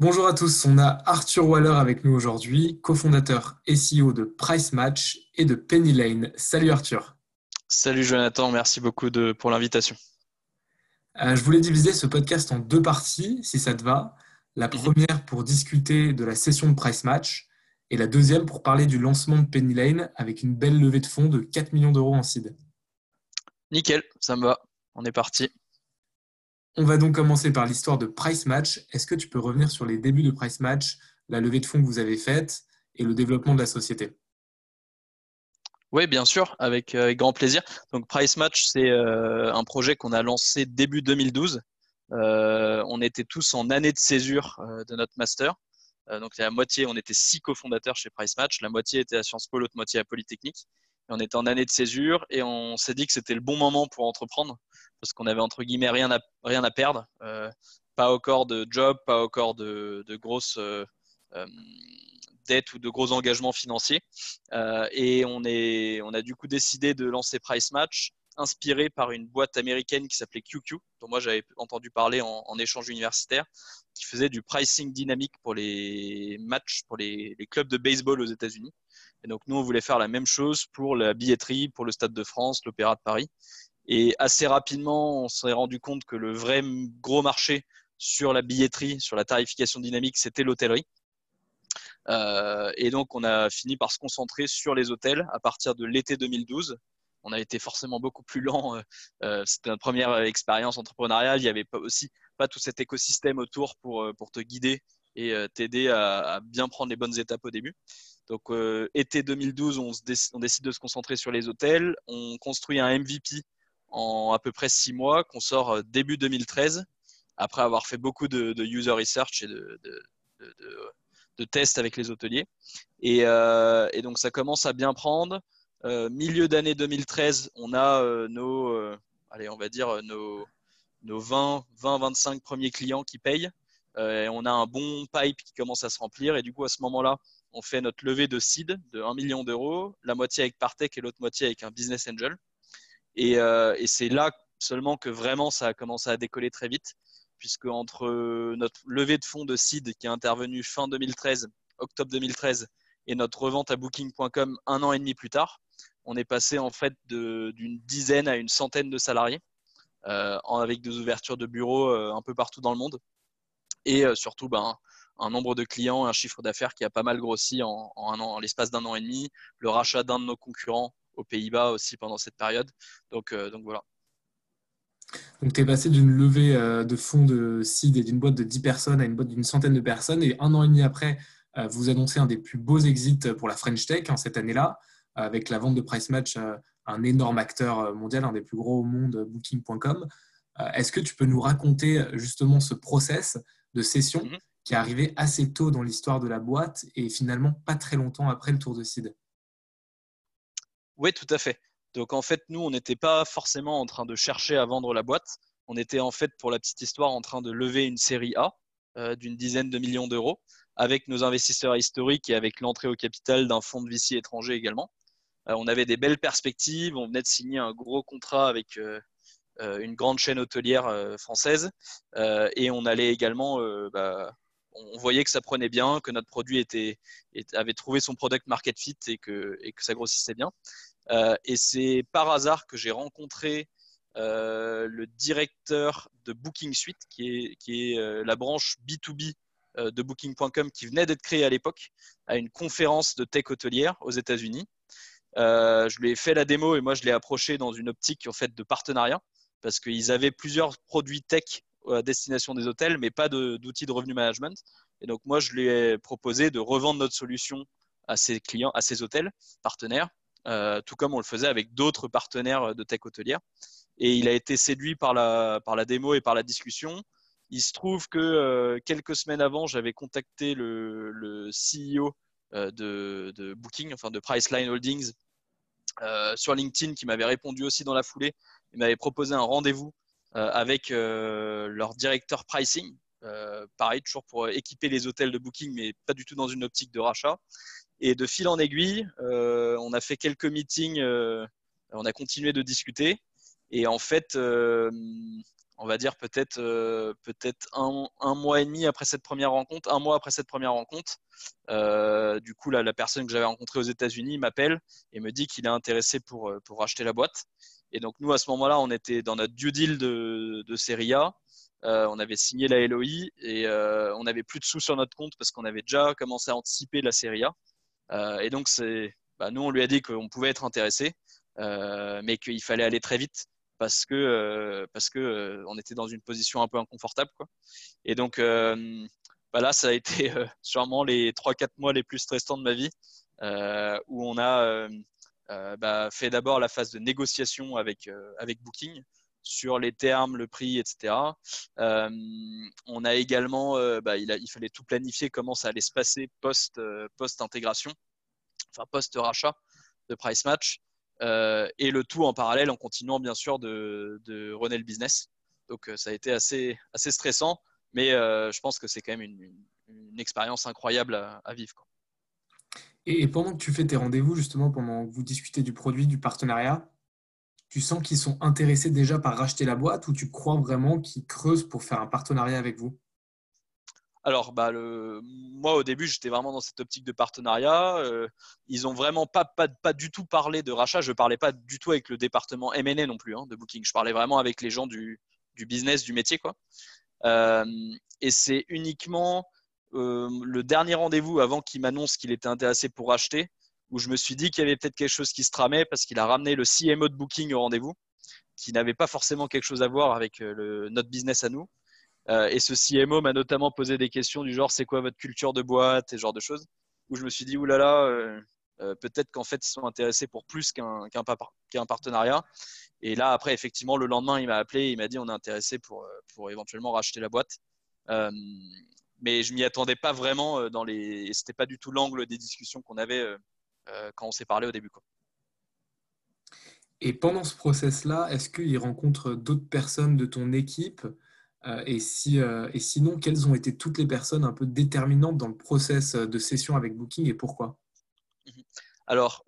Bonjour à tous, on a Arthur Waller avec nous aujourd'hui, cofondateur SEO de Price Match et de Penny Lane. Salut Arthur. Salut Jonathan, merci beaucoup de, pour l'invitation. Euh, je voulais diviser ce podcast en deux parties, si ça te va. La mhm. première pour discuter de la session de Price Match et la deuxième pour parler du lancement de Penny Lane avec une belle levée de fonds de 4 millions d'euros en seed. Nickel, ça me va. On est parti. On va donc commencer par l'histoire de Price Match. Est-ce que tu peux revenir sur les débuts de Price Match, la levée de fonds que vous avez faite et le développement de la société? Oui, bien sûr, avec, euh, grand plaisir. Donc Price Match, c'est euh, un projet qu'on a lancé début 2012. Euh, on était tous en année de césure de notre master. donc la moitié, on était six cofondateurs chez Price Match. La moitié était à Sciences Po, l'autre moitié à Polytechnique. On était en année de césure et on s'est dit que c'était le bon moment pour entreprendre parce qu'on avait entre guillemets rien à, rien à perdre. Euh, pas encore de job, pas encore de, de grosses euh, euh, dettes ou de gros engagements financiers. et on, est, on a du coup décidé de lancer Price Match, inspiré par une boîte américaine qui s'appelait QQ, dont moi j'avais entendu parler en, échange universitaire, qui faisait du pricing dynamique pour les matchs, pour les, les clubs de baseball aux États-Unis. Et donc nous, on voulait faire la même chose pour la billetterie, pour le Stade de France, l'Opéra de Paris. Et assez rapidement, on s'est rendu compte que le vrai gros marché sur la billetterie, sur la tarification dynamique, c'était l'hôtellerie. Euh, et donc, on a fini par se concentrer sur les hôtels à partir de l'été 2012. On a été forcément beaucoup plus lent. Euh, euh, c'était notre première expérience entrepreneuriale. Il n'y avait pas aussi pas tout cet écosystème autour pour, te guider et t'aider à, bien prendre les bonnes étapes au début. Donc, été 2012, on, on, décide de se concentrer sur les hôtels. On construit un MVP en à peu près six mois, qu'on sort euh, début 2013, après avoir fait beaucoup de, user research et de, tests avec les hôteliers. Euh, et, donc ça commence à bien prendre. Euh, milieu d'année 2013, on a nos, allez, on va dire nos, nos 20, 20, 25 premiers clients qui payent. et on a un bon pipe qui commence à se remplir. Et du coup, à ce moment-là, on fait notre levée de seed de 1 million d'euros, la moitié avec Partech et l'autre moitié avec un business angel. Euh, et, c'est là seulement que vraiment ça a commencé à décoller très vite, puisque entre notre levée de fonds de seed qui est intervenue fin 2013, octobre 2013, et notre revente à Booking.com un an et demi plus tard, on est passé en fait d'une dizaine à une centaine de salariés, euh, avec des ouvertures de bureaux euh, un peu partout dans le monde, et surtout ben, un nombre de clients, un chiffre d'affaires qui a pas mal grossi en l'espace d'un an et demi, le rachat d'un de nos concurrents aux Pays-Bas aussi pendant cette période. Donc, euh, donc voilà. Donc, tu es passé d'une levée euh, de fonds de seed et d'une boîte de 10 personnes à une boîte d'une centaine de personnes. Et un an et demi après, euh, vous annoncez un des plus beaux exits pour la French Tech en hein, cette année-là, avec la vente de Price Match un énorme acteur mondial, un des plus gros au monde, Booking.com. Est-ce que tu peux nous raconter justement ce process de session mm-hmm. qui est arrivé assez tôt dans l'histoire de la boîte et finalement pas très longtemps après le tour de seed? Oui, tout à fait. Donc en fait, nous, on n'était pas forcément en train de chercher à vendre la boîte. On était en fait, pour la petite histoire, en train de lever une série A euh, d'une dizaine de millions d'euros avec nos investisseurs historiques et avec l'entrée au capital d'un fonds de VC étranger également. Euh, on avait des belles perspectives. On venait de signer un gros contrat avec euh, une grande chaîne hôtelière française et on allait également bah, on voyait que ça prenait bien, que notre produit était, avait trouvé son product market fit et que, et que ça grossissait bien. Euh, et c'est par hasard que j'ai rencontré euh, le directeur de Booking Suite, qui est, euh, la branche B2B de Booking.com qui venait d'être créée à l'époque, à une conférence de tech hôtelière aux États-Unis. je lui ai fait la démo et moi je l'ai approché dans une optique en fait de partenariat parce qu'ils avaient plusieurs produits tech à destination des hôtels, mais pas d'outils de, revenu management. Et donc moi, je lui ai proposé de revendre notre solution à ses clients, à ses hôtels partenaires, tout comme on le faisait avec d'autres partenaires de tech hôtelière. et il a été séduit par la, par la démo et par la discussion. Il se trouve que quelques semaines avant, j'avais contacté le, le CEO de, Booking, enfin de Priceline Holdings, sur LinkedIn, qui m'avait répondu aussi dans la foulée. Il m'avait proposé un rendez-vous avec leur directeur pricing, euh, pareil, toujours pour équiper les hôtels de Booking, mais pas du tout dans une optique de rachat. Et de fil en aiguille, euh, on a fait quelques meetings, euh, on a continué de discuter. Et en fait, on va dire peut-être peut-être un, mois et demi après cette première rencontre, un mois après cette première rencontre, du coup, la personne que j'avais rencontrée aux États-Unis m'appelle et me dit qu'il est intéressé pour, pour racheter la boîte. Et donc, nous, à ce moment-là, on était dans notre due deal de, de Serie A. Euh, on avait signé la LOI et euh, on n'avait plus de sous sur notre compte parce qu'on avait déjà commencé à anticiper la Serie A. Euh, et donc, bah, nous, on lui a dit qu'on pouvait être intéressé, mais qu'il fallait aller très vite parce que, parce que on était dans une position un peu inconfortable. Et donc, bah, là, ça a été sûrement les 3-4 mois les plus stressants de ma vie où on a bah, fait d'abord la phase de négociation avec Booking sur les termes, le prix, etc. Euh, on a également, euh, bah, il, fallait tout planifier, comment ça allait se passer post, euh, post intégration, enfin post rachat de Price Match, et le tout en parallèle en continuant bien sûr de, de runner le business. Donc ça a été assez, assez stressant, mais je pense que c'est quand même une, une, expérience incroyable à, vivre. Et pendant que tu fais tes rendez-vous, justement, pendant que vous discutez du produit, du partenariat, tu sens qu'ils sont intéressés déjà par racheter la boîte ou tu crois vraiment qu'ils creusent pour faire un partenariat avec vous? Alors, bah, le... moi, au début, j'étais vraiment dans cette optique de partenariat. Euh, ils n'ont vraiment pas, pas, pas, du tout parlé de rachat. Je ne parlais pas du tout avec le département M&A non plus hein, de Booking. Je parlais vraiment avec les gens du, du business, du métier. Quoi. Euh, et c'est uniquement euh, le dernier rendez-vous avant qu'il m'annonce qu'il était intéressé pour racheter où je me suis dit qu'il y avait peut-être quelque chose qui se tramait parce qu'il a ramené le CMO de Booking au rendez-vous, qui n'avait pas forcément quelque chose à voir avec euh, notre business à nous. Euh, et ce CMO m'a notamment posé des questions du genre c'est quoi votre culture de boîte et ce genre de choses, où je me suis dit oulala, euh, peut-être qu'en fait ils sont intéressés pour plus qu'un partenariat. Et là après effectivement le lendemain il m'a appelé, il m'a dit on est intéressé pour, pour éventuellement racheter la boîte. mais je m'y attendais pas vraiment dans les, c'était pas du tout l'angle des discussions qu'on avait quand on s'est parlé au début. Quoi. Et pendant ce process-là, est-ce qu'il rencontre d'autres personnes de ton équipe euh, et, si, euh, et sinon, quelles ont été toutes les personnes un peu déterminantes dans le process de session avec Booking et pourquoi? Mhm. Alors,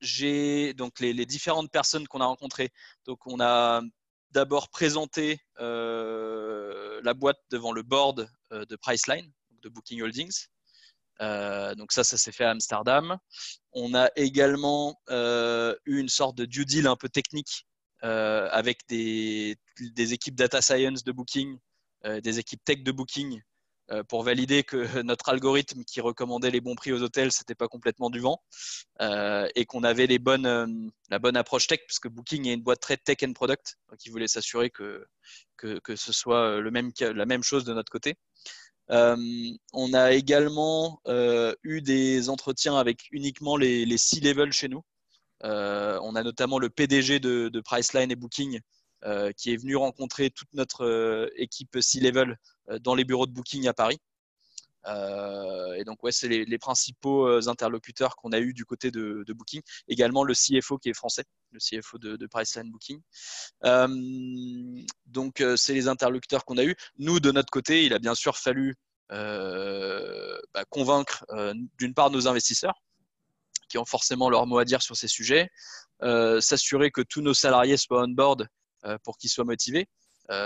j'ai donc les, les, différentes personnes qu'on a rencontrées. Donc, on a d'abord présenté la boîte devant le board de Priceline, de Booking Holdings. Euh, donc ça, ça s'est fait à Amsterdam. On a également euh, eu une sorte de due deal un peu technique euh, avec des, équipes data science de Booking, des équipes tech de Booking pour valider que notre algorithme qui recommandait les bons prix aux hôtels, c'était pas complètement du vent et qu'on avait la bonne approche tech, puisque Booking est une boîte très tech and product, donc ils voulaient s'assurer que, que, que, ce soit la même chose de notre côté. Euh, on a également euh, eu des entretiens avec uniquement les, les C-level chez nous. Euh, on a notamment le PDG de, Priceline et Booking qui est venu rencontrer toute notre équipe C-level dans les bureaux de Booking à Paris. Et donc, ouais, c'est les, principaux interlocuteurs qu'on a eu du côté de, Booking. Également le CFO qui est français, le CFO de, de Priceline Booking. donc, c'est les interlocuteurs qu'on a eu. Nous, de notre côté, il a bien sûr fallu euh, bah, convaincre euh, d'une part nos investisseurs qui ont forcément leur mot à dire sur ces sujets, euh, s'assurer que tous nos salariés soient on board pour qu'ils soient motivés.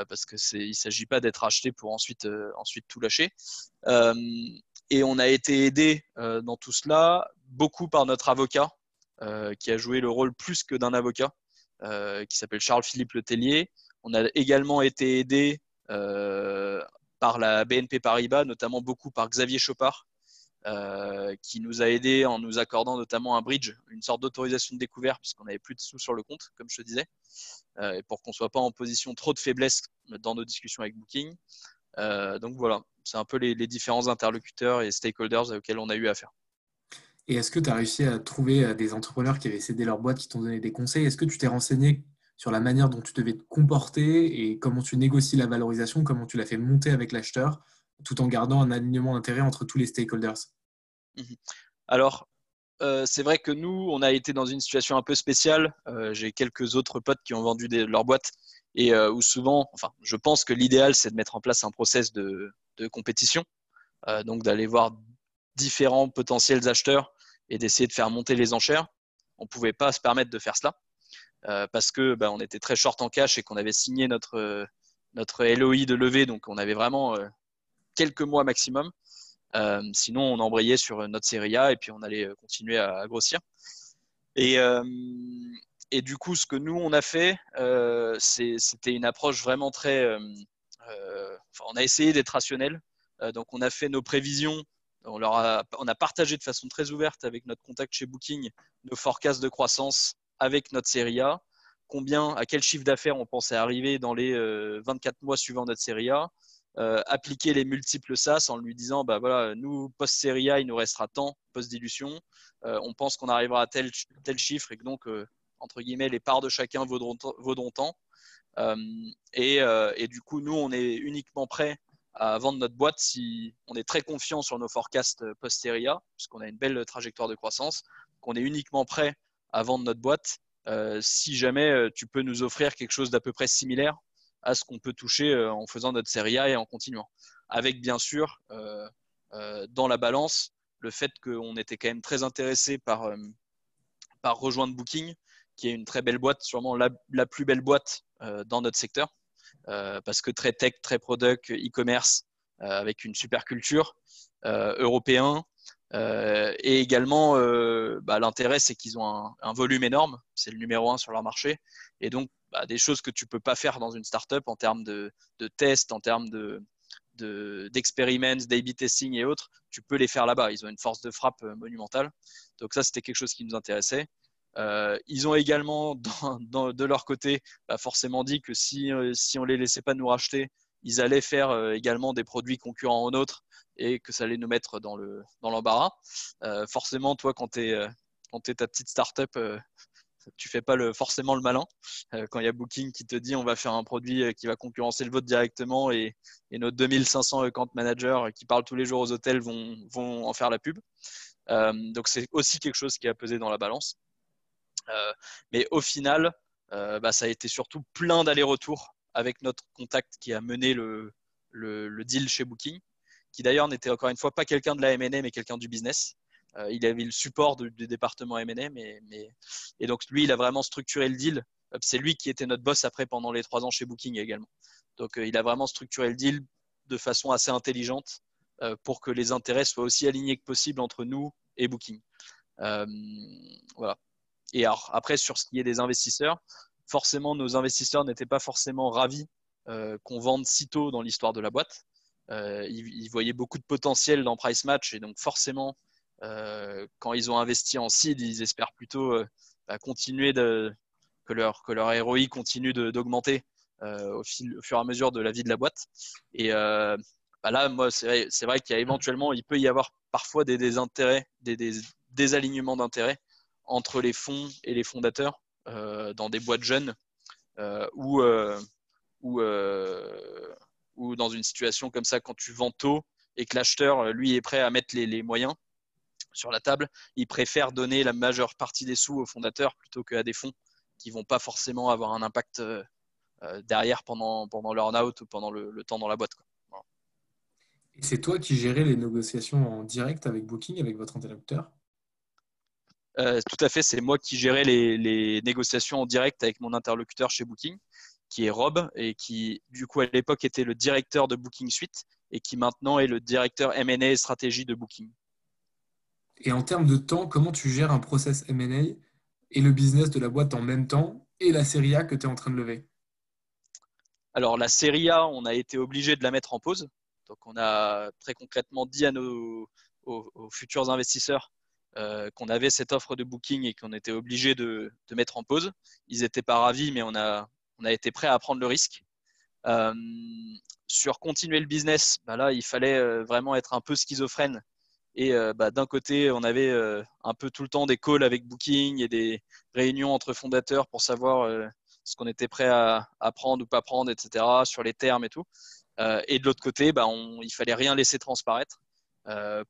Parce que c'est, il s'agit pas d'être acheté pour ensuite, ensuite tout lâcher. et on a été aidé dans tout cela beaucoup par notre avocat, qui a joué le rôle plus que d'un avocat, qui s'appelle Charles-Philippe Letellier. On a également été aidé par la BNP Paribas, notamment beaucoup par Xavier Chopard, euh, qui nous a aidé en nous accordant notamment un bridge, une sorte d'autorisation de découvert, puisqu'on n'avait plus de sous sur le compte, comme je te disais, euh, pour qu'on ne soit pas en position trop de faiblesse dans nos discussions avec Booking. Euh, donc voilà, c'est un peu les, différents interlocuteurs et stakeholders auxquels on a eu affaire. Et est-ce que tu as réussi à trouver des entrepreneurs qui avaient cédé leur boîte, qui t'ont donné des conseils? Est-ce que tu t'es renseigné sur la manière dont tu devais te comporter et comment tu négocies la valorisation, comment tu l'as fait monter avec l'acheteur, tout en gardant un alignement d'intérêt entre tous les stakeholders mhm. Alors, euh, c'est vrai que nous, on a été dans une situation un peu spéciale. Euh, j'ai quelques autres potes qui ont vendu leur boîte et euh, où souvent, enfin, je pense que l'idéal, c'est de mettre en place un process de, compétition, donc d'aller voir différents potentiels acheteurs et d'essayer de faire monter les enchères. On ne pouvait pas se permettre de faire cela parce que bah, on était très short en cash et qu'on avait signé notre notre LOI de levée, donc on avait vraiment quelques mois maximum. Euh, sinon, on embrayait sur notre série A et puis on allait euh, continuer à, grossir. Et, euh, et, du coup, ce que nous, on a fait, c'était une approche vraiment très... on a essayé d'être rationnel. donc, on a fait nos prévisions. On, leur a, on a partagé de façon très ouverte avec notre contact chez Booking nos forecasts de croissance avec notre série A combien, à quel chiffre d'affaires on pensait arriver dans les 24 mois suivant notre série A, euh, appliquer les multiples SAS en lui disant bah voilà, nous, post-série A, il nous restera tant, post-dilution. Euh, on pense qu'on arrivera à tel, tel chiffre et que donc, euh, entre guillemets, les parts de chacun vaudront, vaudront tant. Et, du coup, nous, on est uniquement prêt à vendre notre boîte si on est très confiant sur nos forecasts post-série A, puisqu'on a une belle trajectoire de croissance. qu'on est uniquement prêt à vendre notre boîte si jamais tu peux nous offrir quelque chose d'à peu près similaire à ce qu'on peut toucher euh, en faisant notre série A et en continuant. Avec bien sûr euh, euh, dans la balance le fait qu'on était quand même très intéressé par, par rejoindre Booking, qui est une très belle boîte, sûrement la, plus belle boîte dans notre secteur, parce que très tech, très product, e-commerce, avec une super culture, européen. et également, bah, l'intérêt, c'est qu'ils ont un, un, volume énorme, c'est le numéro un sur leur marché. Et donc, bah, des choses que tu peux pas faire dans une startup en termes de, tests, en termes de d'experiments, d'A-B testing et autres, tu peux les faire là-bas. Ils ont une force de frappe euh, monumentale. Donc ça, c'était quelque chose qui nous intéressait. Euh, ils ont également, de leur côté, bah, forcément dit que si, euh, si on les laissait pas nous racheter, ils allaient faire également des produits concurrents aux nôtres et que ça allait nous mettre dans l'embarras. Dans forcément, toi, quand tu es ta petite startup, tu fais pas le, forcément le malin. Euh, quand il y a Booking qui te dit on va faire un produit euh, qui va concurrencer le vôtre directement et, nos 2500 account managers qui parlent tous les jours aux hôtels vont, vont en faire la pub. Euh, donc c'est aussi quelque chose qui a pesé dans la balance. mais au final, bah, ça a été surtout plein d'allers-retours avec notre contact qui a mené le, le deal chez Booking, qui d'ailleurs n'était encore une fois pas quelqu'un de la M&A mais quelqu'un du business. Euh, il avait le support du, département M&A, mais, et donc lui, il a vraiment structuré le deal. Euh, c'est lui qui était notre boss après pendant les trois ans chez Booking également. Donc euh, il a vraiment structuré le deal de façon assez intelligente pour que les intérêts soient aussi alignés que possible entre nous et Booking. voilà. Et alors, après, sur ce qui est des investisseurs, forcément, nos investisseurs n'étaient pas forcément ravis qu'on vende si tôt dans l'histoire de la boîte. ils, ils, voyaient beaucoup de potentiel dans Price Match et donc forcément, quand ils ont investi en seed, ils espèrent plutôt euh, bah, continuer que leur, que ROI continue d'augmenter euh, au, fur et à mesure de la vie de la boîte. Et bah là, moi, c'est vrai, vrai qu'il y a éventuellement, il peut y avoir parfois des désintérêts, des, désalignements d'intérêts entre les fonds et les fondateurs dans des boîtes jeunes ou, dans une situation comme ça, quand tu vends tôt et que l'acheteur, lui, est prêt à mettre les moyens, sur la table, ils préfèrent donner la majeure partie des sous aux fondateurs plutôt qu'à des fonds qui vont pas forcément avoir un impact euh, euh, derrière pendant, pendant leur out ou pendant le, temps dans la boîte. Et c'est toi qui gérais les négociations en direct avec Booking, avec votre interlocuteur? Euh, Tout à fait, c'est moi qui gérais les, les, négociations en direct avec mon interlocuteur chez Booking, qui est Rob, et qui du coup à l'époque était le directeur de Booking Suite, et qui maintenant est le directeur M&A et stratégie de Booking. Et en termes de temps, comment tu gères un process MA et le business de la boîte en même temps et la série A que tu es en train de lever? Alors, la série A, on a été obligé de la mettre en pause. Donc, on a très concrètement dit à nos aux, futurs investisseurs euh, qu'on avait cette offre de booking et qu'on était obligé de, mettre en pause. Ils n'étaient pas ravis, mais on a, on a été prêt à prendre le risque. Euh, sur continuer le business, bah là, il fallait euh, vraiment être un peu schizophrène et euh, bah, d'un côté, on avait euh, un peu tout le temps des calls avec Booking et des réunions entre fondateurs pour savoir euh, ce qu'on était prêt à, prendre ou pas prendre, etc., sur les termes et tout. et de l'autre côté, bah, il fallait rien laisser transparaître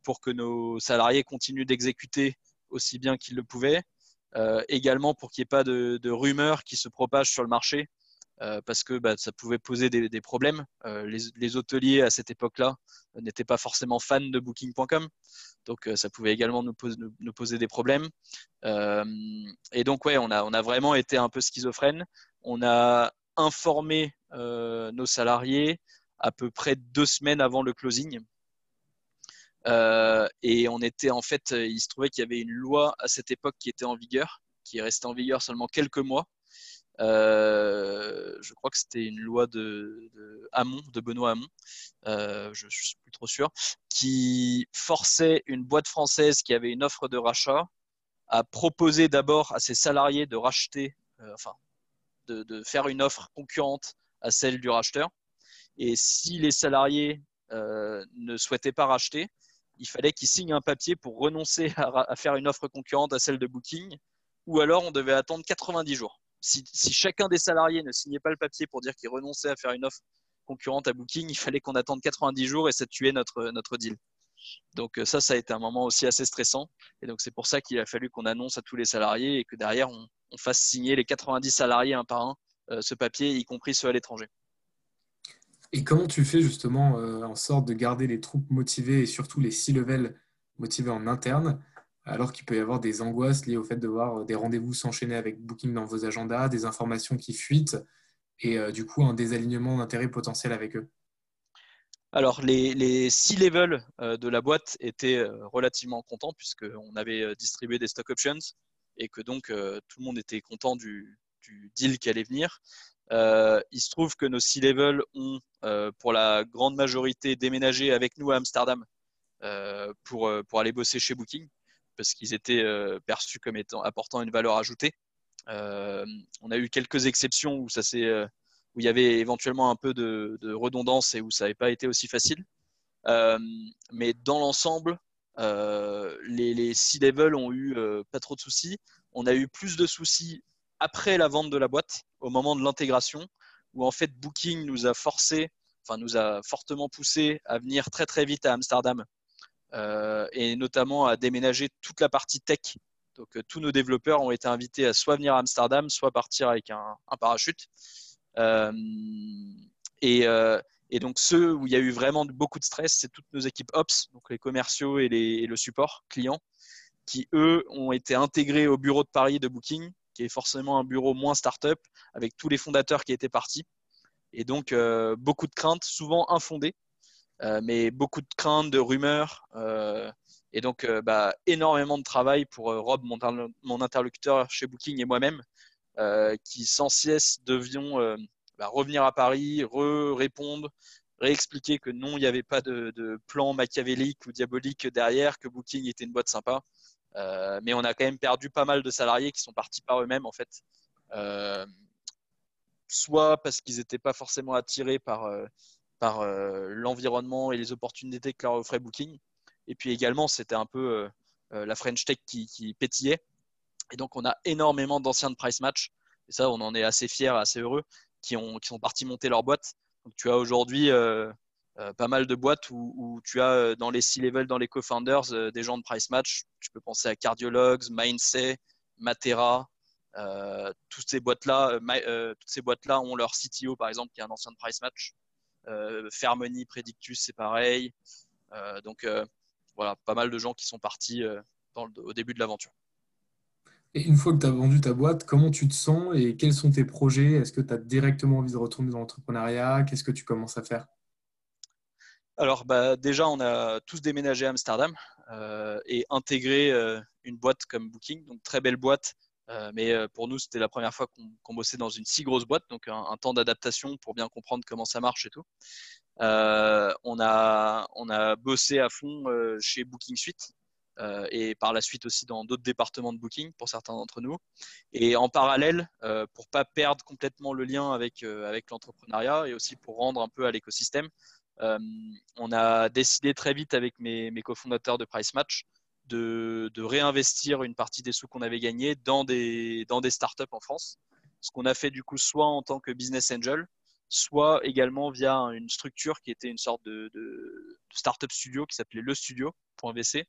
pour que nos salariés continuent d'exécuter aussi bien qu'ils le pouvaient. également pour qu'il n'y ait pas de, rumeurs qui se propagent sur le marché euh, parce que bah, ça pouvait poser des, problèmes. Euh, les, hôteliers à cette époque-là euh, n'étaient pas forcément fans de Booking.com, donc ça pouvait également nous, poser des problèmes. et donc ouais, on a, vraiment été un peu schizophrène. On a informé nos salariés à peu près deux semaines avant le closing. et on était en fait, il se trouvait qu'il y avait une loi à cette époque qui était en vigueur, qui est restée en vigueur seulement quelques mois, euh, je crois que c'était une loi de, de, Hamon, de Benoît Hamon, euh, je ne suis plus trop sûr, qui forçait une boîte française qui avait une offre de rachat à proposer d'abord à ses salariés de racheter, euh, enfin, de, de, faire une offre concurrente à celle du racheteur. Et si les salariés ne souhaitaient pas racheter, il fallait qu'ils signent un papier pour renoncer à, à faire une offre concurrente à celle de Booking, ou alors on devait attendre 90 jours si, chacun des salariés ne signait pas le papier pour dire qu'il renonçait à faire une offre concurrente à Booking, il fallait qu'on attende 90 jours et ça tuait notre, deal. Donc euh, ça, ça a été un moment aussi assez stressant. Et donc c'est pour ça qu'il a fallu qu'on annonce à tous les salariés et que derrière, on, fasse signer les 90 salariés un par un euh, ce papier, y compris ceux à l'étranger. Et comment tu fais justement euh, en sorte de garder les troupes motivées et surtout les six levels motivés en interne alors qu'il peut y avoir des angoisses liées au fait de voir euh, des rendez-vous s'enchaîner avec Booking dans vos agendas, des informations qui fuitent et euh, du coup un désalignement d'intérêt potentiel avec eux alors, les, six levels euh, de la boîte étaient relativement contents puisqu'on avait distribué des stock options et que donc tout le monde était content du, deal qui allait venir. il se trouve que nos six levels ont, pour la grande majorité, déménagé avec nous à Amsterdam pour aller bosser chez Booking parce qu'ils étaient euh, perçus comme étant apportant une valeur ajoutée. Euh, on a eu quelques exceptions où ça euh, où il y avait éventuellement un peu de, redondance et où ça n'avait pas été aussi facile. mais dans l'ensemble, les, C-level ont eu pas trop de soucis. On a eu plus de soucis après la vente de la boîte, au moment de l'intégration, où en fait Booking nous a forcé, enfin nous a fortement poussé à venir très très vite à Amsterdam et notamment à déménager toute la partie tech. Donc euh, tous nos développeurs ont été invités à soit venir à Amsterdam, soit partir avec un, parachute. Euh, et, donc ceux où il y a eu vraiment beaucoup de stress, c'est toutes nos équipes Ops, donc les commerciaux et, le support client, qui eux ont été intégrés au bureau de Paris de Booking, qui est forcément un bureau moins start-up, avec tous les fondateurs qui étaient partis. Et donc beaucoup de craintes, souvent infondées, euh, mais beaucoup de craintes, de rumeurs. Euh, et donc, euh, bah, énormément de travail pour Rob, mon, interlocuteur chez Booking et moi-même, qui sans cesse devions bah, revenir à Paris, répondre, réexpliquer que non, il n'y avait pas de, plan machiavélique ou diabolique derrière, que Booking était une boîte sympa. mais on a quand même perdu pas mal de salariés qui sont partis par eux-mêmes, en fait. soit parce qu'ils n'étaient pas forcément attirés par, par euh, l'environnement et les opportunités que leur offrait Booking. Et puis également, c'était un peu euh, euh, la French Tech qui, pétillait. Et donc, on a énormément d'anciens de Price Match. Et ça, on en est assez fiers, assez heureux, qui, ont, qui sont partis monter leur boîte. Donc, tu as aujourd'hui pas mal de boîtes où, tu as dans les C-level, dans les co-founders, des gens de Price Match. Tu peux penser à Cardiologues, Mindset, Matera. toutes ces boîtes-là, toutes ces boîtes-là ont leur CTO, par exemple, qui est un ancien de Price Match. Euh, Fairmoney, Predictus, c'est pareil. Euh, donc euh, voilà, pas mal de gens qui sont partis au début de l'aventure. Et une fois que tu as vendu ta boîte, comment tu te sens et quels sont tes projets? Est-ce que tu as directement envie de retourner dans l'entrepreneuriat? Qu'est-ce que tu commences à faire? Alors bah, déjà, on a tous déménagé à Amsterdam et intégré une boîte comme Booking, donc très belle boîte euh, mais euh, pour nous, c'était la première fois qu'on bossait dans une si grosse boîte, donc un, temps d'adaptation pour bien comprendre comment ça marche et tout. Euh, on, a, on a bossé à fond chez Booking Suite et par la suite aussi dans d'autres départements de Booking pour certains d'entre nous. Et en parallèle, pour pas perdre complètement le lien avec, avec l'entrepreneuriat et aussi pour rendre un peu à l'écosystème, on a décidé très vite avec mes, mes cofondateurs de Price Match de, réinvestir une partie des sous qu'on avait gagnés dans des, dans des startups en France ce qu'on a fait du coup soit en tant que business angel, soit également via une structure qui était une sorte de, de, startup studio qui s'appelait le studio.vc,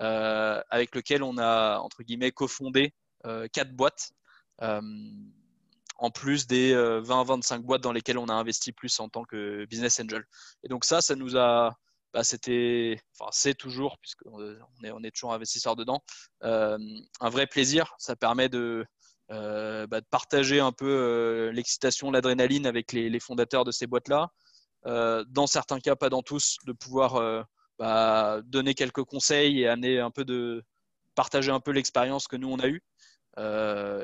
euh, avec lequel on a entre guillemets cofondé euh, quatre boîtes. Euh, en plus des 20-25 boîtes dans lesquelles on a investi plus en tant que business angel. Et donc ça, ça nous a, bah, c'était, enfin c'est toujours, puisqu'on est, on est toujours investisseur dedans, un vrai plaisir. Ça permet de, euh, bah, partager un peu euh, l'excitation, l'adrénaline avec les, fondateurs de ces boîtes-là. Euh, dans certains cas, pas dans tous, de pouvoir bah, donner quelques conseils et un peu de partager un peu l'expérience que nous on a eue.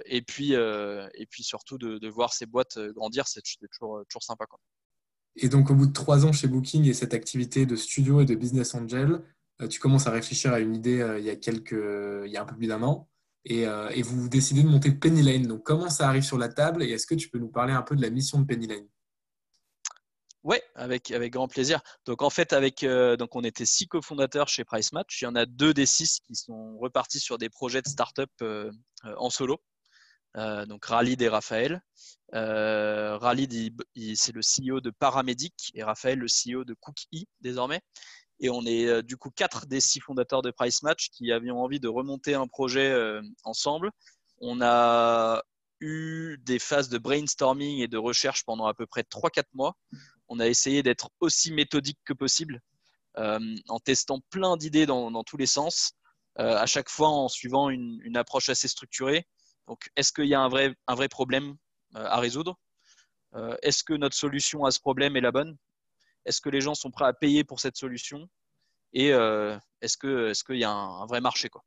et puis et puis surtout de, voir ces boîtes grandir, c'est toujours toujours sympa. Quoi. Et donc au bout de trois ans chez Booking et cette activité de studio et de business angel, tu commences à réfléchir à une idée il y a quelques il y a un peu plus d'un an. Euh, et, vous décidez de monter Penny Lane. Donc, comment ça arrive sur la table et est-ce que tu peux nous parler un peu de la mission de Penny Lane Oui, avec, avec grand plaisir. Donc, en fait, avec, euh, donc on était six cofondateurs chez Price Match. Il y en a deux des six qui sont repartis sur des projets de start-up euh, en solo. Donc, Ralid et Raphaël. Ralid, c'est le CEO de Paramédic et Raphaël, le CEO de Cookie désormais. Et on est euh, du coup quatre des six fondateurs de Price Match qui avions envie de remonter un projet euh, ensemble. On a eu des phases de brainstorming et de recherche pendant à peu près 3-4 mois. On a essayé d'être aussi méthodique que possible euh, en testant plein d'idées dans, tous les sens, à chaque fois en suivant une approche assez structurée. Donc, est-ce qu'il y a un vrai, un vrai problème à résoudre? Est-ce que notre solution à ce problème est la bonne? Est-ce que les gens sont prêts à payer pour cette solution? Et euh, est-ce qu'il y a un, vrai marché quoi?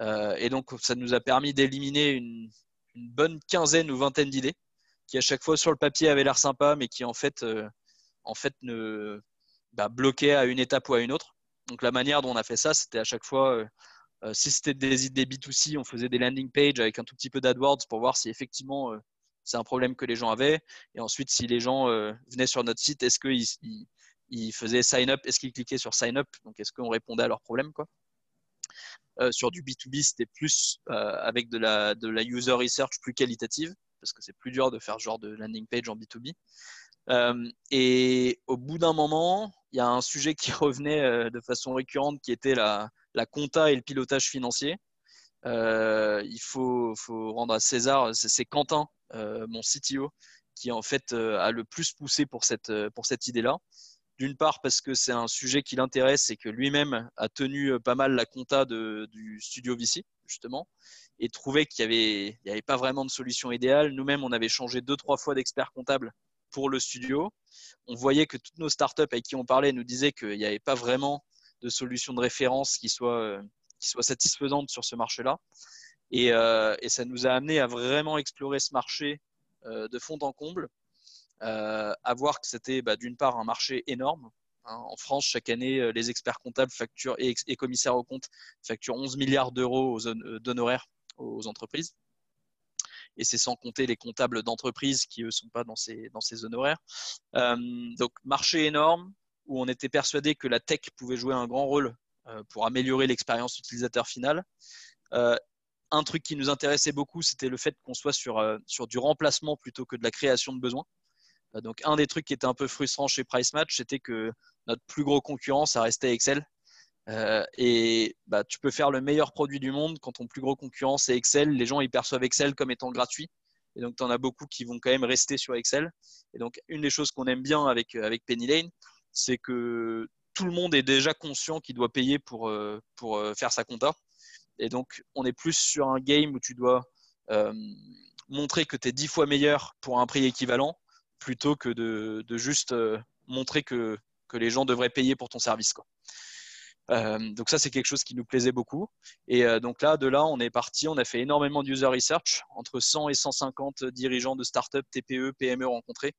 Euh, Et donc, ça nous a permis d'éliminer une, bonne quinzaine ou vingtaine d'idées qui, à chaque fois, sur le papier, avaient l'air sympa, mais qui, en fait, euh, en fait ne, bah, bloquaient à une étape ou à une autre. Donc, la manière dont on a fait ça, c'était à chaque fois. Si c'était des idées B2C, on faisait des landing pages avec un tout petit peu d'AdWords pour voir si effectivement c'est un problème que les gens avaient. Et ensuite, si les gens euh, venaient sur notre site, est-ce qu'ils ils, faisaient sign up Est-ce qu'ils cliquaient sur sign up? Donc, est-ce qu'on répondait à leurs problèmes quoi? Euh, Sur du B2B, c'était plus euh, avec de la, de la user research plus qualitative, parce que c'est plus dur de faire ce genre de landing page en B2B. et au bout d'un moment, il y a un sujet qui revenait de façon récurrente qui était la, la compta et le pilotage financier. il faut, rendre à César, c'est Quentin euh, mon CTO, qui en fait euh, a le plus poussé pour cette, euh, pour cette idée-là. D'une part parce que c'est un sujet qui l'intéresse et que lui-même a tenu pas mal la compta de, du studio VC, justement, et trouvait qu'il n'y avait, avait pas vraiment de solution idéale. Nous-mêmes, on avait changé deux, trois fois d'expert comptable pour le studio. On voyait que toutes nos startups avec qui on parlait nous disaient qu'il n'y avait pas vraiment de solution de référence qui soit, qui soit satisfaisante sur ce marché-là. Euh, et, ça nous a amené à vraiment explorer ce marché euh, de fond en comble, euh, à voir que c'était bah, d'une part un marché énorme. Hein. En France, chaque année, les experts comptables facturent et, commissaires aux comptes facturent 11 milliards d'euros d'honoraires aux entreprises et c'est sans compter les comptables d'entreprise qui, eux, ne sont pas dans ces, dans ces honoraires. donc, marché énorme où on était persuadé que la tech pouvait jouer un grand rôle pour améliorer l'expérience utilisateur finale un truc qui nous intéressait beaucoup, c'était le fait qu'on soit sur, euh, du remplacement plutôt que de la création de besoins. Euh, donc, un des trucs qui était un peu frustrant chez Price Match, c'était que notre plus gros concurrent, ça restait Excel. Euh, et bah, tu peux faire le meilleur produit du monde quand ton plus gros concurrent, c'est Excel. Les gens, ils perçoivent Excel comme étant gratuit. Et donc, tu en as beaucoup qui vont quand même rester sur Excel. Et donc, une des choses qu'on aime bien avec, avec Penny Lane, c'est que tout le monde est déjà conscient qu'il doit payer pour, pour faire sa compta. Et donc, on est plus sur un game où tu dois euh, montrer que tu es dix fois meilleur pour un prix équivalent plutôt que de, juste euh, montrer que, les gens devraient payer pour ton service. Euh, donc ça, c'est quelque chose qui nous plaisait beaucoup. Et donc là, de là, on est parti, on a fait énormément d'user research, entre 100 et 150 dirigeants de start-up, TPE, PME rencontrés,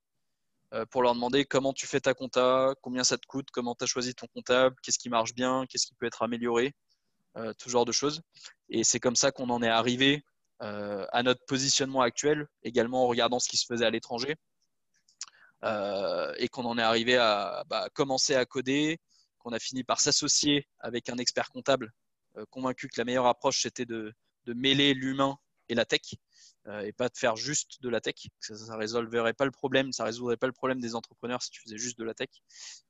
pour leur demander comment tu fais ta compta, combien ça te coûte, comment tu as choisi ton comptable, qu'est-ce qui marche bien, qu'est-ce qui peut être amélioré. Euh, tout genre de choses. Et c'est comme ça qu'on en est arrivé euh, à notre positionnement actuel, également en regardant ce qui se faisait à l'étranger. Euh, et qu'on en est arrivé à bah, commencer à coder, qu'on a fini par s'associer avec un expert comptable convaincu que la meilleure approche c'était de, mêler l'humain et la tech. Et pas de faire juste de la tech. Ça ne résolverait pas le problème, ça résoudrait pas le problème des entrepreneurs si tu faisais juste de la tech.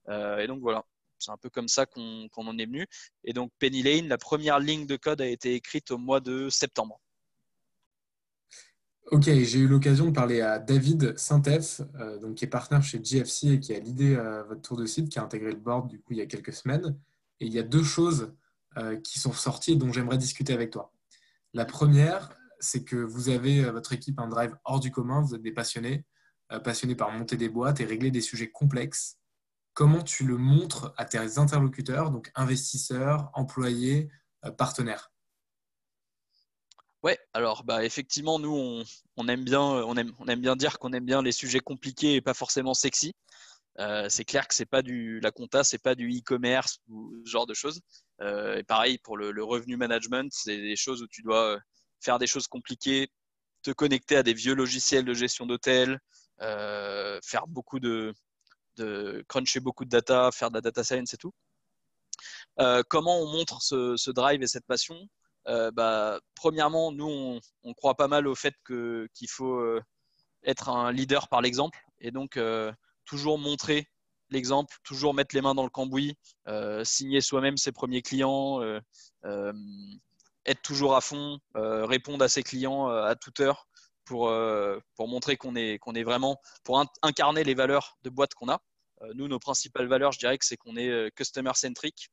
et donc voilà, c'est un peu comme ça qu'on en est venu. Et donc Penny Lane, la première ligne de code a été écrite au mois de septembre. Ok, j'ai eu l'occasion de parler à David Saint-F, euh, donc qui est partenaire chez GFC et qui a l'idée euh, votre tour de site, qui a intégré le board du coup il y a quelques semaines. Et il y a deux choses euh, qui sont sorties et dont j'aimerais discuter avec toi. La première, c'est que vous avez votre équipe un drive hors du commun, vous êtes des passionnés, passionnés par monter des boîtes et régler des sujets complexes. Comment tu le montres à tes interlocuteurs, donc investisseurs, employés, partenaires? Ouais, alors bah effectivement, nous on, aime bien, on aime, on aime bien dire qu'on aime bien les sujets compliqués et pas forcément sexy. Euh, c'est clair que c'est pas du la compta, c'est pas du e-commerce ou ce genre de choses. Euh, et pareil pour le, revenu management, c'est des choses où tu dois euh, faire des choses compliquées, te connecter à des vieux logiciels de gestion d'hôtel, faire beaucoup de, cruncher beaucoup de data, faire de la data science et tout. comment on montre ce drive et cette passion? Euh, bah, premièrement, nous, on, croit pas mal au fait qu'il faut euh, être un leader par l'exemple et donc euh, toujours montrer l'exemple, toujours mettre les mains dans le cambouis, signer soi-même ses premiers clients, être toujours à fond, répondre à ses clients à toute heure pour, pour montrer qu'on est, qu'on est vraiment, pour incarner les valeurs de boîte qu'on a. nous, nos principales valeurs, je dirais que c'est qu'on est customer centric,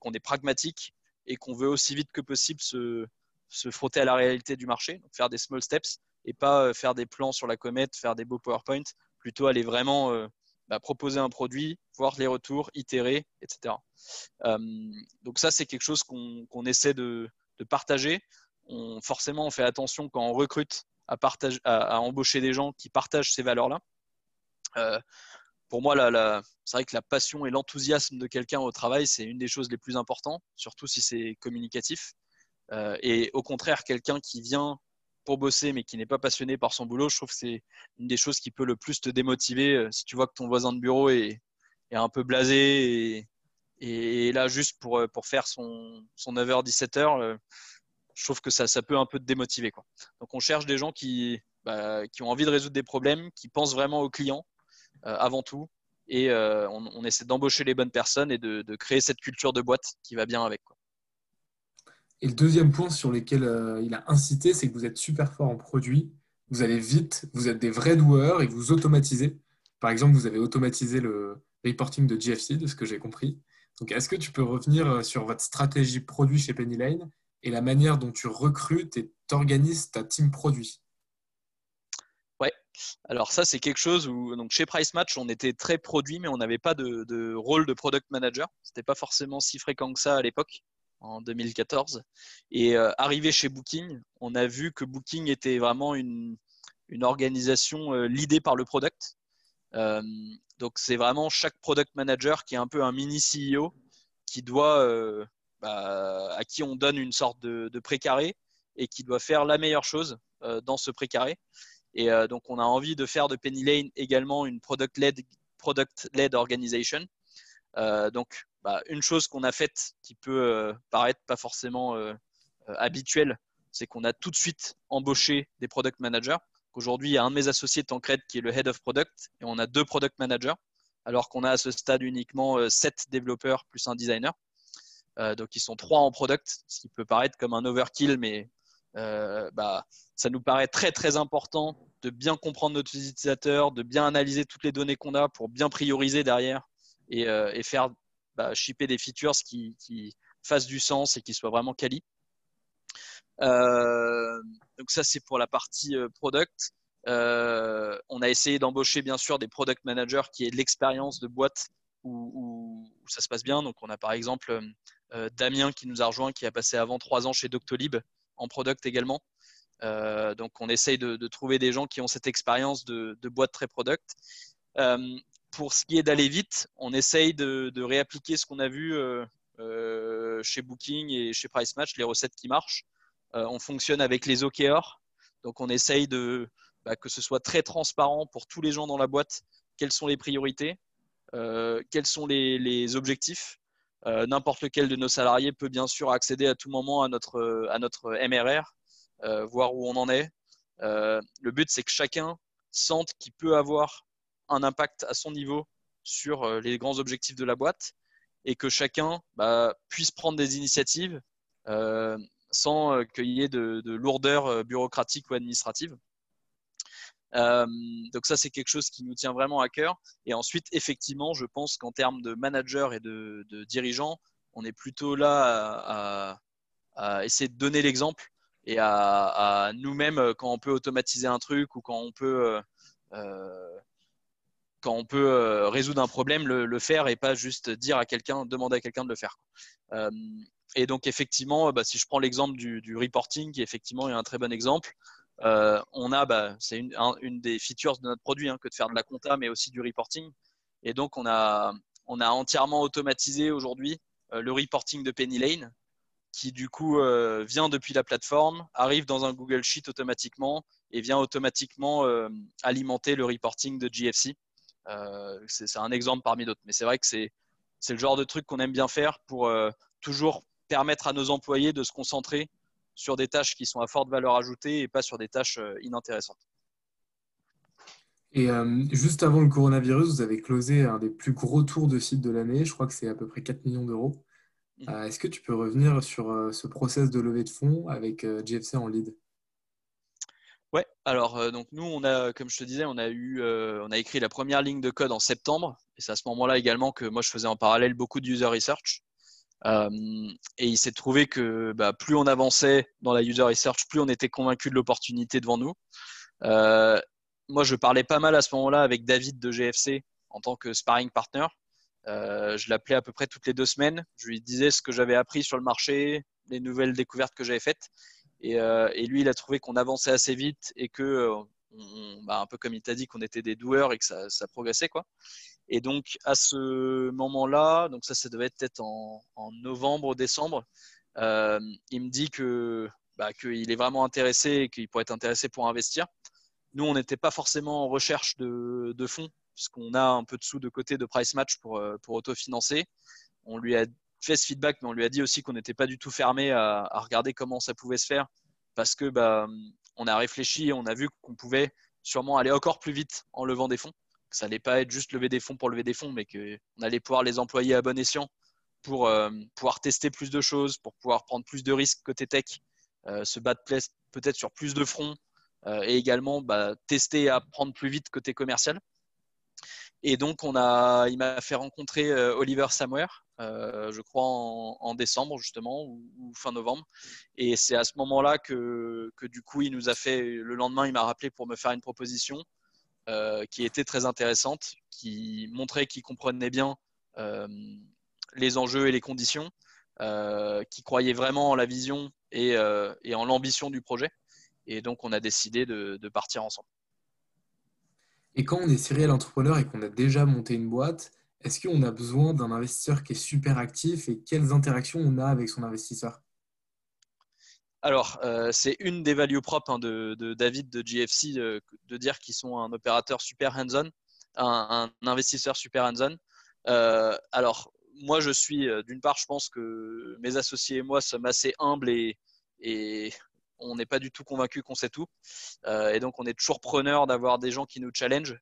qu'on est pragmatique et qu'on veut aussi vite que possible se, se, frotter à la réalité du marché, faire des small steps et pas euh, faire des plans sur la comète, faire des beaux PowerPoint, plutôt aller vraiment euh, bah, proposer un produit, voir les retours, itérer, etc. Euh, donc ça, c'est quelque chose qu'on essaie de, partager. Forcément, on fait attention quand on recrute à, partage, à, embaucher des gens qui partagent ces valeurs-là. Euh, pour moi, c'est vrai que la passion et l'enthousiasme de quelqu'un au travail, c'est une des choses les plus importantes, surtout si c'est communicatif. Euh, et au contraire, quelqu'un qui vient pour bosser mais qui n'est pas passionné par son boulot, je trouve que c'est une des choses qui peut le plus te démotiver. Euh, si tu vois que ton voisin de bureau est, un peu blasé et, là juste pour, euh, faire son, son 9h-17h, je trouve que ça, peut un peu te démotiver. Quoi. Donc on cherche des gens qui, bah, ont envie de résoudre des problèmes, qui pensent vraiment aux clients euh, avant tout. Et euh, on, essaie d'embaucher les bonnes personnes et de, créer cette culture de boîte qui va bien avec. Et le deuxième point sur lequel euh, il a incité, c'est que vous êtes super fort en produit, vous allez vite, vous êtes des vrais doueurs et vous automatisez. Par exemple, vous avez automatisé le reporting de GFC, de ce que j'ai compris. Donc, est-ce que tu peux revenir sur votre stratégie produit chez Penny Lane et la manière dont tu recrutes et t'organises ta team produit? Alors ça, c'est quelque chose où chez Price Match, on était très produit, mais on n'avait pas de, rôle de product manager. C'était pas forcément si fréquent que ça à l'époque, en 2014. Et euh, arrivé chez Booking, on a vu que Booking était vraiment une, organisation euh, par le product. Euh, donc c'est vraiment chaque product manager qui est un peu un mini CEO qui doit, bah, à qui on donne une sorte de, de précaré et qui doit faire la meilleure chose dans ce précaré. Et euh, donc, on a envie de faire de Penny Lane également une product-led product -led organization. Euh, donc, bah, une chose qu'on a faite qui peut euh, paraître pas forcément habituelle, c'est qu'on a tout de suite embauché des product managers. Aujourd'hui, il y a un de mes associés Tancred qui est le head of product et on a deux product managers, alors qu'on a à ce stade uniquement sept développeurs plus un designer. donc, ils sont trois en product, ce qui peut paraître comme un overkill, mais bah, ça nous paraît très très important de bien comprendre notre utilisateur, de bien analyser toutes les données qu'on a pour bien prioriser derrière et, euh, faire bah, shipper des features qui, fassent du sens et qui soient vraiment quali. Euh, donc ça c'est pour la partie euh, product. on a essayé d'embaucher bien sûr des product managers qui aient de l'expérience de boîte où, ça se passe bien. Donc on a par exemple Damien qui nous a rejoint, qui a passé avant trois ans chez Doctolib en product également. Donc, on essaye de, trouver des gens qui ont cette expérience de, boîte très product. Euh, pour ce qui est d'aller vite, on essaye de, réappliquer ce qu'on a vu euh, chez Booking et chez Price Match, les recettes qui marchent. on fonctionne avec les OKR. Donc, on essaye de, bah, que ce soit très transparent pour tous les gens dans la boîte. Quelles sont les priorités Quels sont les, objectifs N'importe lequel de nos salariés peut bien sûr accéder à tout moment à notre, à notre MRR euh, voir où on en est. le but, c'est que chacun sente qu'il peut avoir un impact à son niveau sur les grands objectifs de la boîte et que chacun bah, puisse prendre des initiatives sans qu'il y ait de, de lourdeur bureaucratique ou administrative. Euh, donc ça, c'est quelque chose qui nous tient vraiment à cœur. Et ensuite, effectivement, je pense qu'en termes de manager et de, dirigeants, on est plutôt là à, essayer de donner l'exemple et à, nous-mêmes, quand on peut automatiser un truc ou quand on peut, euh, quand on peut euh, résoudre un problème, le, faire et pas juste dire à quelqu'un, demander à quelqu'un de le faire. et donc, effectivement, bah, si je prends l'exemple du, reporting, qui effectivement est un très bon exemple, euh, on a, bah, c'est une, des features de notre produit hein, que de faire de la compta, mais aussi du reporting. Et donc, on a, on a entièrement automatisé aujourd'hui euh, le reporting de Penny Lane, qui du coup euh, vient depuis la plateforme, arrive dans un Google Sheet automatiquement et vient automatiquement alimenter le reporting de GFC. C'est un exemple parmi d'autres, mais c'est vrai que c'est le genre de truc qu'on aime bien faire pour toujours permettre à nos employés de se concentrer sur des tâches qui sont à forte valeur ajoutée et pas sur des tâches euh, inintéressantes. Et euh, juste avant le coronavirus, vous avez closé un des plus gros tours de site de l'année. Je crois que c'est à peu près 4 millions d'euros. Euh, est-ce que tu peux revenir sur ce process de levée de fonds avec GFC en lead? Ouais, alors donc nous on a, comme je te disais, on a eu, on a écrit la première ligne de code en septembre, et c'est à ce moment-là également que moi je faisais en parallèle beaucoup de user research. Euh, et il s'est trouvé que bah, plus on avançait dans la user research, plus on était convaincu de l'opportunité devant nous. Euh, moi, je parlais pas mal à ce moment-là avec David de GFC en tant que sparring partner. Euh, je l'appelais à peu près toutes les deux semaines. Je lui disais ce que j'avais appris sur le marché, les nouvelles découvertes que j'avais faites. Et, lui, il a trouvé qu'on avançait assez vite et que, bah, un peu comme il t'a dit, qu'on était des doueurs et que ça, progressait. Quoi. Et donc, à ce moment-là, donc ça, ça devait être en, en novembre, décembre, euh, il me dit que bah, qu'il est vraiment intéressé et qu'il pourrait être intéressé pour investir. Nous, on n'était pas forcément en recherche de, de fonds, puisqu'on a un peu de sous de côté de price match pour, euh, pour autofinancer. On lui a fait ce feedback, mais on lui a dit aussi qu'on n'était pas du tout fermé à, à, regarder comment ça pouvait se faire, parce que bah, on a réfléchi et on a vu qu'on pouvait sûrement aller encore plus vite en levant des fonds que ça n'allait pas être juste lever des fonds pour lever des fonds, mais qu'on allait pouvoir les employer à bon escient pour euh, pouvoir tester plus de choses, pour pouvoir prendre plus de risques côté tech, euh, se battre peut-être sur plus de fronts euh, et également bah, tester et apprendre plus vite côté commercial. Et donc, on a, il m'a fait rencontrer Oliver Samwer, je crois en, décembre justement ou, fin novembre. Et c'est à ce moment-là que, que, du coup, il nous a fait, le lendemain, il m'a rappelé pour me faire une proposition. Euh, qui était très intéressante, qui montrait qu'il comprenait bien euh, les enjeux et les conditions, euh, qui croyait vraiment en la vision et, en l'ambition du projet. Et donc, on a décidé de, partir ensemble. Et quand on est serial entrepreneur et qu'on a déjà monté une boîte, est-ce qu'on a besoin d'un investisseur qui est super actif et quelles interactions on a avec son investisseur? Alors, euh, c'est une des values propres hein, de, David de GFC euh, de dire qu'ils sont un opérateur super hands-on, un, investisseur super hands-on. Euh, alors, moi, je suis, d'une part, je pense que mes associés et moi sommes assez humbles et, on n'est pas du tout convaincus qu'on sait tout. et donc, on est toujours preneur d'avoir des gens qui nous challenge.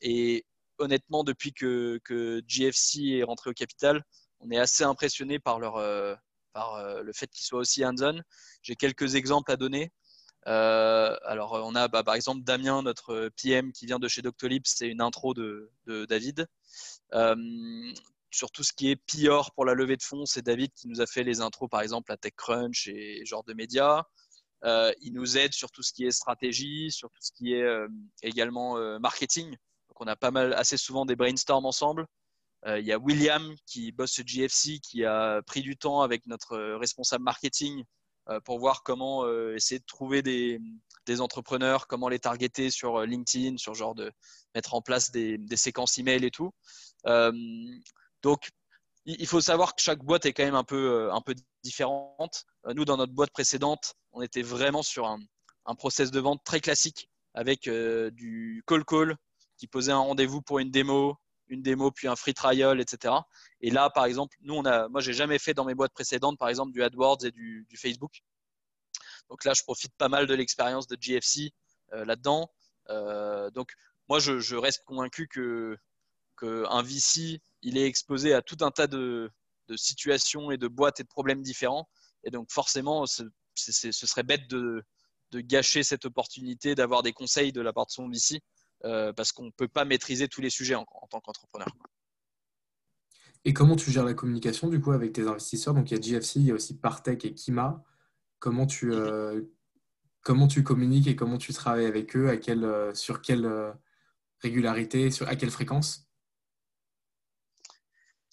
et honnêtement, depuis que, que, GFC est rentré au capital, on est assez impressionné par euh, le fait qu'il soit aussi hands-on. J'ai quelques exemples à donner. Euh, alors, on a bah, par exemple Damien, notre PM qui vient de chez Doctolib, c'est une intro de, David. Euh, sur tout ce qui est Pior pour la levée de fonds, c'est David qui nous a fait les intros, par exemple, à TechCrunch et genre de médias. il nous aide sur tout ce qui est stratégie, sur tout ce qui est également marketing. Donc, on a pas mal, assez souvent des brainstorms ensemble. Euh, il y a William qui bosse GFC qui a pris du temps avec notre responsable marketing euh, pour voir comment euh, essayer de trouver des, entrepreneurs, comment les targeter sur LinkedIn, sur genre de mettre en place des, séquences email et tout. Donc, il faut savoir que chaque boîte est quand même un peu, peu différente. Nous, dans notre boîte précédente, on était vraiment sur un, process de vente très classique avec du call call qui posait un rendez-vous pour une démo, une démo puis un free trial, etc. Et là, par exemple, nous, on a, moi, j'ai jamais fait dans mes boîtes précédentes, par exemple, du AdWords et du, Facebook. Donc là, je profite pas mal de l'expérience de GFC là-dedans. donc moi, je, reste convaincu que qu'un VC, il est exposé à tout un tas de, situations et de boîtes et de problèmes différents. Et donc forcément, ce, serait bête de, gâcher cette opportunité d'avoir des conseils de la part de son VC parce qu'on ne peut pas maîtriser tous les sujets en tant qu'entrepreneur. Et comment tu gères la communication du coup avec tes investisseurs? Donc il y a GFC, il y a aussi Partech et Kima. Comment tu, euh, comment tu communiques et comment tu travailles avec eux? Euh, Sur quelle euh, régularité sur, À quelle fréquence?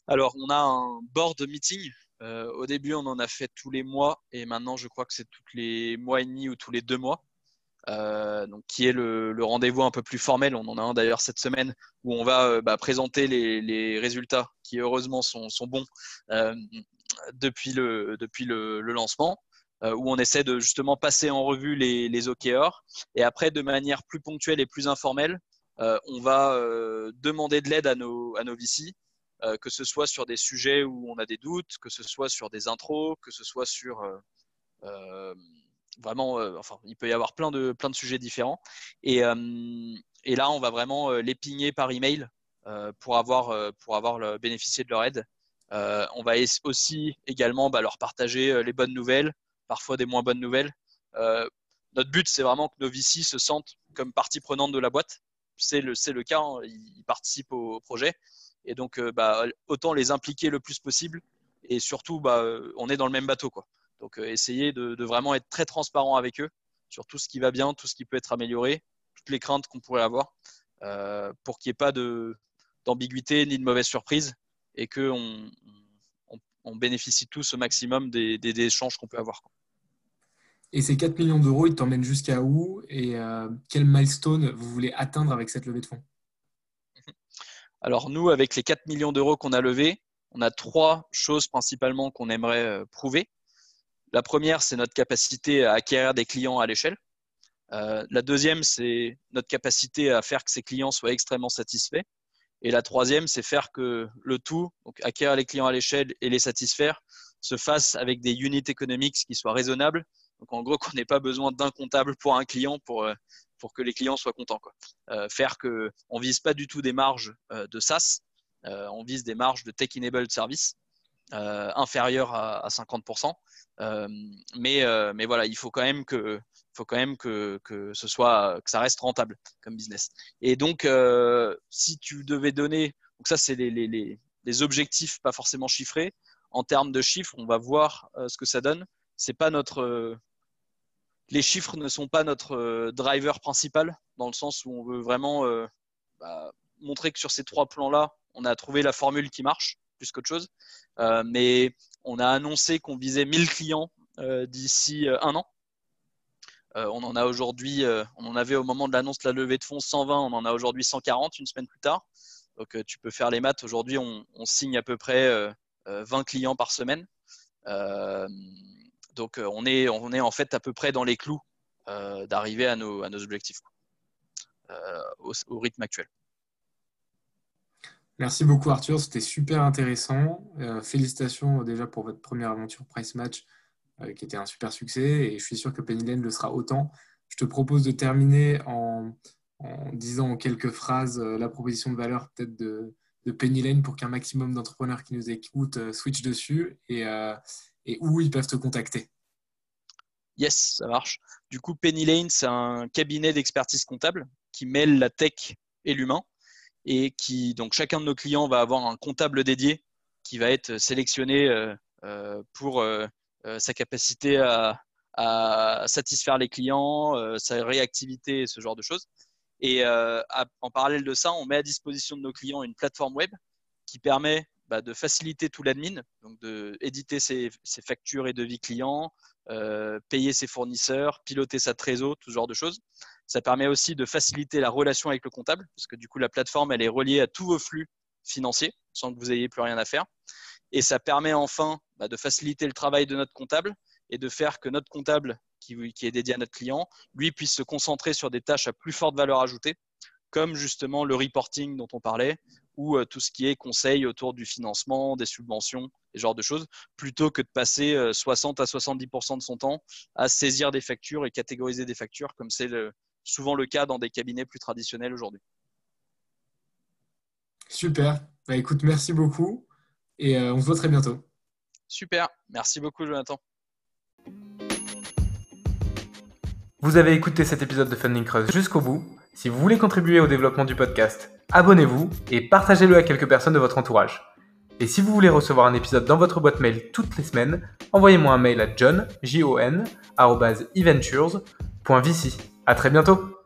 Alors on a un board meeting. au début on en a fait tous les mois et maintenant je crois que c'est tous les mois et demi ou tous les deux mois. Euh, donc, qui est le, rendez-vous un peu plus formel. On en a un d'ailleurs cette semaine où on va euh, bah, présenter les, résultats qui heureusement sont, bons euh, depuis, le, depuis le, lancement, où on essaie de justement passer en revue les, les. Et après, de manière plus ponctuelle et plus informelle, on va demander de l'aide à nos, à nos VC, que ce soit sur des sujets où on a des doutes, que ce soit sur des intros, que ce soit sur vraiment, euh, enfin, il peut y avoir plein de, plein de sujets différents. Et, euh, là, on va vraiment euh, les pigner par email pour avoir, pour avoir le, bénéficié de leur aide. on va aussi également bah, leur partager les bonnes nouvelles, parfois des moins bonnes nouvelles. notre but, c'est vraiment que nos VC se sentent comme partie prenante de la boîte. C'est le, le cas, hein, ils participent au, projet. Et donc, bah, autant les impliquer le plus possible. Et surtout, bah, on est dans le même bateau. Quoi. Donc, euh, essayer de, vraiment être très transparent avec eux sur tout ce qui va bien, tout ce qui peut être amélioré, toutes les craintes qu'on pourrait avoir, euh, pour qu'il n'y ait pas d'ambiguïté ni de mauvaise surprise et qu'on on, bénéficie tous au maximum des, échanges qu'on peut avoir. Et ces 4 millions d'euros, ils t'emmènent jusqu'à où et euh, quel milestone vous voulez atteindre avec cette levée de fonds? Alors nous, avec les 4 millions d'euros qu'on a levés, on a trois choses principalement qu'on aimerait prouver. La première, c'est notre capacité à acquérir des clients à l'échelle. Euh, la deuxième, c'est notre capacité à faire que ces clients soient extrêmement satisfaits. Et la troisième, c'est faire que le tout, donc acquérir les clients à l'échelle et les satisfaire, se fasse avec des unit economics qui soient raisonnables. Donc en gros, qu'on n'ait pas besoin d'un comptable pour un client pour, euh, pour que les clients soient contents. Quoi. Euh, faire que on vise pas du tout des marges de SaaS, on vise des marges de tech-enabled service inférieures à, à 50%. Euh, mais, euh, mais voilà, il faut quand même que faut quand même que, que, ce soit que ça reste rentable comme business. Et donc, euh, si tu devais donner, donc ça c'est les, les, les, objectifs pas forcément chiffrés. En termes de chiffres, on va voir ce que ça donne. C'est pas notre, les chiffres ne sont pas notre driver principal dans le sens où on veut vraiment bah, montrer que sur ces trois plans-là, on a trouvé la formule qui marche plus qu'autre chose. mais on a annoncé qu'on visait 1000 clients euh, d'ici euh, un an. Euh, on en a aujourd'hui, on en avait au moment de l'annonce de la levée de fonds 120, on en a aujourd'hui 140 une semaine plus tard. Donc tu peux faire les maths. Aujourd'hui, on, signe à peu près 20 clients par semaine. Donc on est, on est en fait à peu près dans les clous d'arriver à nos, objectifs au rythme actuel. Merci beaucoup Arthur, c'était super intéressant. Euh, félicitations euh, déjà pour votre première aventure Price Match euh, qui était un super succès et je suis sûr que Penny Lane le sera autant. Je te propose de terminer en, disant en quelques phrases la proposition de valeur peut-être de, Penny Lane pour qu'un maximum d'entrepreneurs qui nous écoutent switch dessus et, et où ils peuvent te contacter. Yes, ça marche. Du coup, Penny Lane, c'est un cabinet d'expertise comptable qui mêle la tech et l'humain et qui donc chacun de nos clients va avoir un comptable dédié qui va être sélectionné euh, euh, pour euh, sa capacité à, satisfaire les clients, sa réactivité, ce genre de choses. Et en parallèle de ça, on met à disposition de nos clients une plateforme web qui permet bah, de faciliter tout l'admin, donc de éditer ses, factures et devis clients, payer ses fournisseurs, piloter sa trésor, tout ce genre de choses. Ça permet aussi de faciliter la relation avec le comptable, parce que du coup, la plateforme, elle est reliée à tous vos flux financiers, sans que vous ayez plus rien à faire. Et ça permet enfin bah, de faciliter le travail de notre comptable et de faire que notre comptable, qui, est dédié à notre client, lui puisse se concentrer sur des tâches à plus forte valeur ajoutée, comme justement le reporting dont on parlait, ou tout ce qui est conseil autour du financement, des subventions, ce genre de choses, plutôt que de passer 60 à 70% de son temps à saisir des factures et catégoriser des factures, comme c'est souvent le cas dans des cabinets plus traditionnels aujourd'hui. Super. Bah, écoute, merci beaucoup et on se voit très bientôt. Super. Merci beaucoup, Jonathan. Vous avez écouté cet épisode de Funding Creuse jusqu'au bout. Si vous voulez contribuer au développement du podcast, abonnez-vous et partagez-le à quelques personnes de votre entourage. Et si vous voulez recevoir un épisode dans votre boîte mail toutes les semaines, envoyez-moi un mail à john, j -O -N, À très bientôt